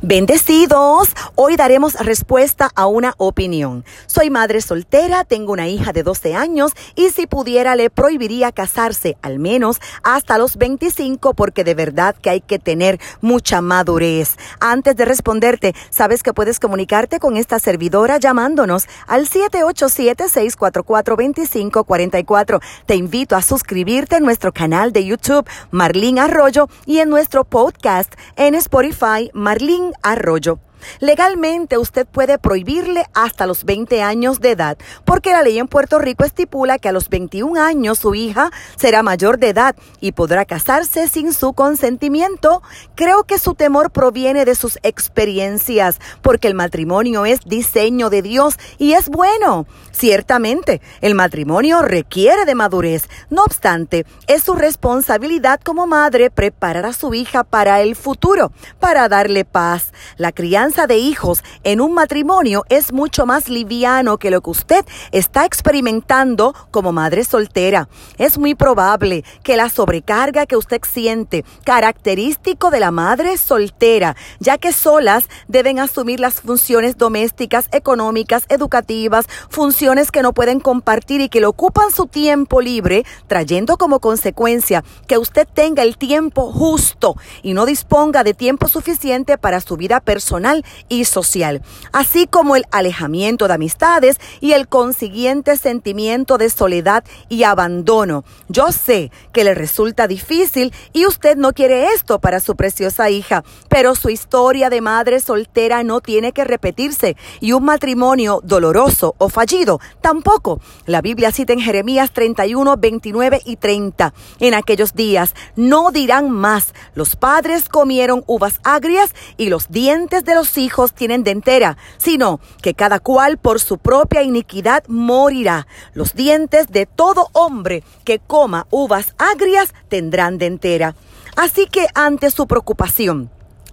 Bendecidos, hoy daremos respuesta a una opinión. Soy madre soltera, tengo una hija de 12 años y si pudiera le prohibiría casarse al menos hasta los 25 porque de verdad que hay que tener mucha madurez. Antes de responderte, sabes que puedes comunicarte con esta servidora llamándonos al 787-644-2544. Te invito a suscribirte en nuestro canal de YouTube Marlín Arroyo y en nuestro podcast en Spotify Marlín Arroyo. Legalmente usted puede prohibirle hasta los 20 años de edad, porque la ley en Puerto Rico estipula que a los 21 años su hija será mayor de edad y podrá casarse sin su consentimiento. Creo que su temor proviene de sus experiencias, porque el matrimonio es diseño de Dios y es bueno. Ciertamente, el matrimonio requiere de madurez. No obstante, es su responsabilidad como madre preparar a su hija para el futuro, para darle paz. La crianza de hijos en un matrimonio es mucho más liviano que lo que usted está experimentando como madre soltera. Es muy probable que la sobrecarga que usted siente, característico de la madre soltera, ya que solas deben asumir las funciones domésticas, económicas, educativas, funciones que no pueden compartir y que le ocupan su tiempo libre, trayendo como consecuencia que usted tenga el tiempo justo y no disponga de tiempo suficiente para su vida personal y social, así como el alejamiento de amistades y el consiguiente sentimiento de soledad y abandono. Yo sé que le resulta difícil y usted no quiere esto para su preciosa hija, pero su historia de madre soltera no tiene que repetirse y un matrimonio doloroso o fallido tampoco. La Biblia cita en Jeremías 31, 29 y 30. En aquellos días no dirán más, los padres comieron uvas agrias y los dientes de los hijos tienen dentera, sino que cada cual por su propia iniquidad morirá. Los dientes de todo hombre que coma uvas agrias tendrán dentera. Así que ante su preocupación,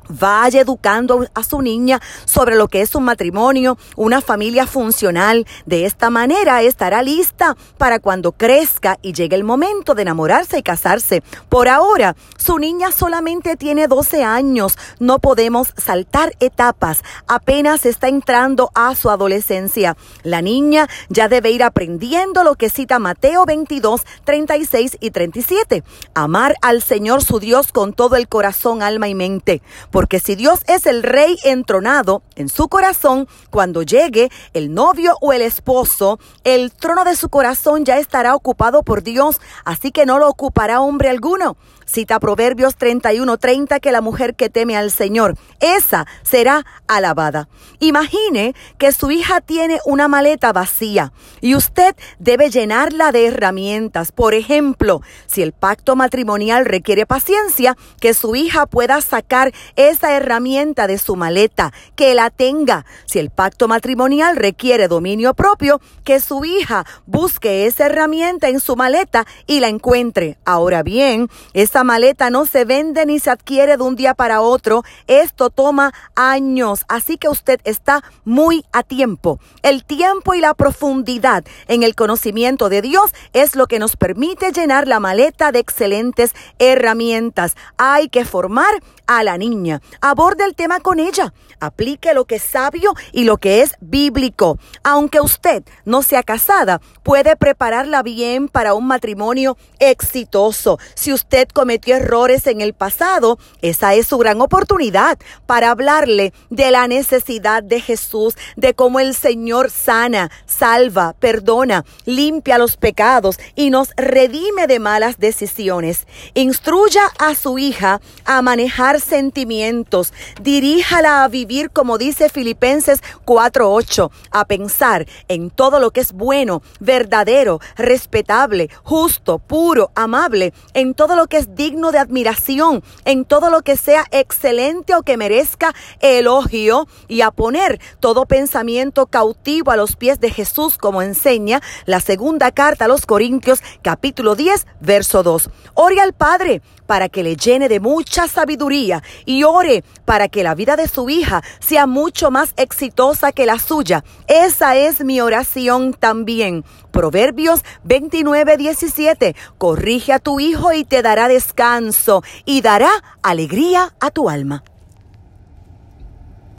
Vaya educando a su niña sobre lo que es un matrimonio, una familia funcional. De esta manera estará lista para cuando crezca y llegue el momento de enamorarse y casarse. Por ahora, su niña solamente tiene 12 años. No podemos saltar etapas. Apenas está entrando a su adolescencia. La niña ya debe ir aprendiendo lo que cita Mateo 22, 36 y 37. Amar al Señor su Dios con todo el corazón, alma y mente porque si Dios es el rey entronado en su corazón, cuando llegue el novio o el esposo, el trono de su corazón ya estará ocupado por Dios, así que no lo ocupará hombre alguno. Cita Proverbios 31:30 que la mujer que teme al Señor, esa será alabada. Imagine que su hija tiene una maleta vacía y usted debe llenarla de herramientas. Por ejemplo, si el pacto matrimonial requiere paciencia, que su hija pueda sacar esa herramienta de su maleta, que la tenga. Si el pacto matrimonial requiere dominio propio, que su hija busque esa herramienta en su maleta y la encuentre. Ahora bien, es esta maleta no se vende ni se adquiere de un día para otro. Esto toma años, así que usted está muy a tiempo. El tiempo y la profundidad en el conocimiento de Dios es lo que nos permite llenar la maleta de excelentes herramientas. Hay que formar a la niña. Aborde el tema con ella. Aplique lo que es sabio y lo que es bíblico. Aunque usted no sea casada, puede prepararla bien para un matrimonio exitoso. Si usted cometió errores en el pasado, esa es su gran oportunidad para hablarle de la necesidad de Jesús, de cómo el Señor sana, salva, perdona, limpia los pecados y nos redime de malas decisiones. Instruya a su hija a manejar sentimientos, diríjala a vivir como dice Filipenses 4:8, a pensar en todo lo que es bueno, verdadero, respetable, justo, puro, amable, en todo lo que es digno de admiración, en todo lo que sea excelente o que merezca elogio y a poner todo pensamiento cautivo a los pies de Jesús como enseña la segunda carta a los Corintios capítulo 10 verso 2. Ore al Padre para que le llene de mucha sabiduría y ore para que la vida de su hija sea mucho más exitosa que la suya. Esa es mi oración también. Proverbios 29, 17. Corrige a tu hijo y te dará descanso y dará alegría a tu alma.